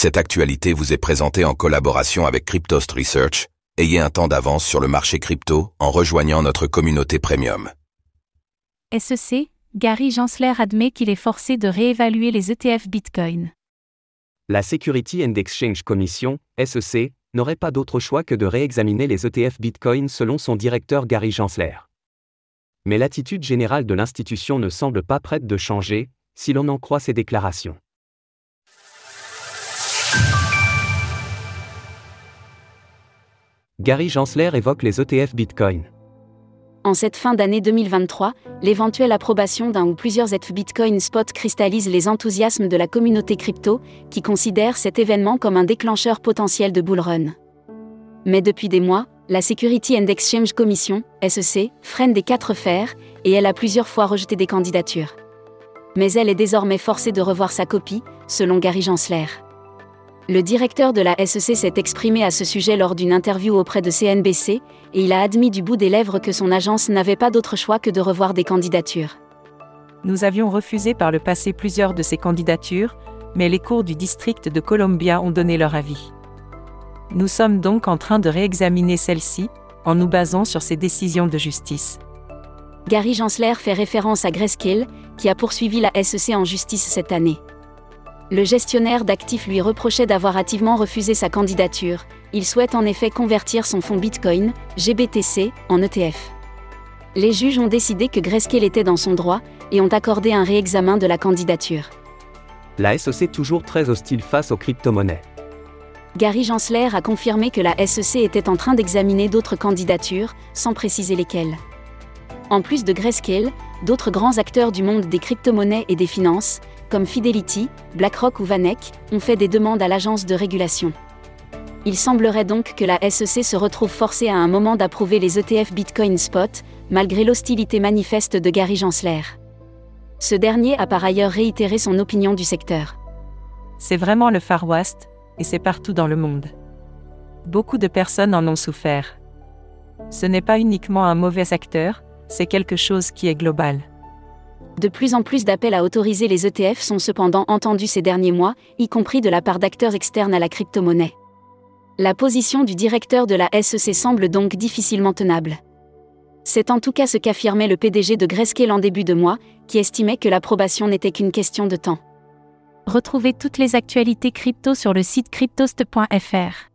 Cette actualité vous est présentée en collaboration avec Cryptost Research. Ayez un temps d'avance sur le marché crypto en rejoignant notre communauté premium. SEC, Gary Gensler admet qu'il est forcé de réévaluer les ETF Bitcoin. La Security and Exchange Commission, SEC, n'aurait pas d'autre choix que de réexaminer les ETF Bitcoin selon son directeur Gary Gensler. Mais l'attitude générale de l'institution ne semble pas prête de changer, si l'on en croit ses déclarations. Gary Gensler évoque les ETF Bitcoin. En cette fin d'année 2023, l'éventuelle approbation d'un ou plusieurs ETF Bitcoin spot cristallise les enthousiasmes de la communauté crypto, qui considère cet événement comme un déclencheur potentiel de bull run. Mais depuis des mois, la Security and Exchange Commission, SEC, freine des quatre fers, et elle a plusieurs fois rejeté des candidatures. Mais elle est désormais forcée de revoir sa copie, selon Gary Gensler. Le directeur de la SEC s'est exprimé à ce sujet lors d'une interview auprès de CNBC, et il a admis du bout des lèvres que son agence n'avait pas d'autre choix que de revoir des candidatures. Nous avions refusé par le passé plusieurs de ces candidatures, mais les cours du district de Columbia ont donné leur avis. Nous sommes donc en train de réexaminer celle-ci, en nous basant sur ces décisions de justice. Gary Gensler fait référence à Grayscale, qui a poursuivi la SEC en justice cette année. Le gestionnaire d'actifs lui reprochait d'avoir hâtivement refusé sa candidature. Il souhaite en effet convertir son fonds Bitcoin, GBTC, en ETF. Les juges ont décidé que Grayscale était dans son droit et ont accordé un réexamen de la candidature. La SEC toujours très hostile face aux crypto-monnaies. Gary Gensler a confirmé que la SEC était en train d'examiner d'autres candidatures, sans préciser lesquelles. En plus de Grayscale, d'autres grands acteurs du monde des crypto-monnaies et des finances, comme Fidelity, BlackRock ou Vanek, ont fait des demandes à l'agence de régulation. Il semblerait donc que la SEC se retrouve forcée à un moment d'approuver les ETF Bitcoin Spot, malgré l'hostilité manifeste de Gary Gensler. Ce dernier a par ailleurs réitéré son opinion du secteur. C'est vraiment le Far West, et c'est partout dans le monde. Beaucoup de personnes en ont souffert. Ce n'est pas uniquement un mauvais acteur, c'est quelque chose qui est global. De plus en plus d'appels à autoriser les ETF sont cependant entendus ces derniers mois, y compris de la part d'acteurs externes à la crypto-monnaie. La position du directeur de la SEC semble donc difficilement tenable. C'est en tout cas ce qu'affirmait le PDG de Grayscale en début de mois, qui estimait que l'approbation n'était qu'une question de temps. Retrouvez toutes les actualités crypto sur le site cryptost.fr.